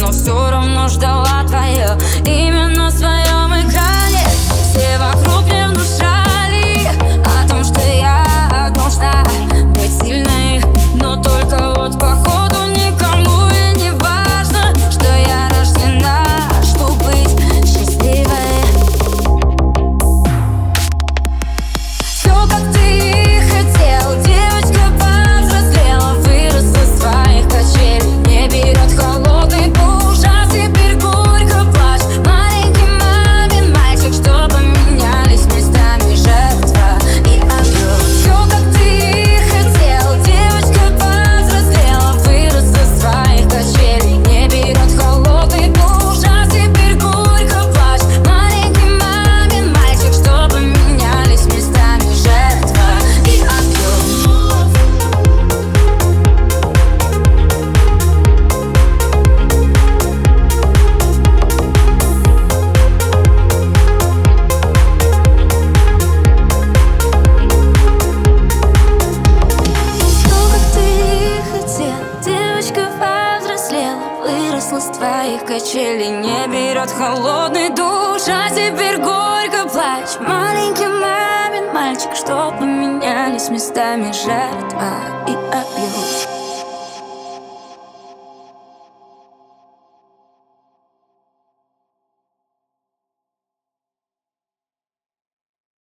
Но все равно ждала твое именно свое качели не берет холодный душ А теперь горько плач Маленький мамин мальчик Чтоб поменялись местами жертва и абьюз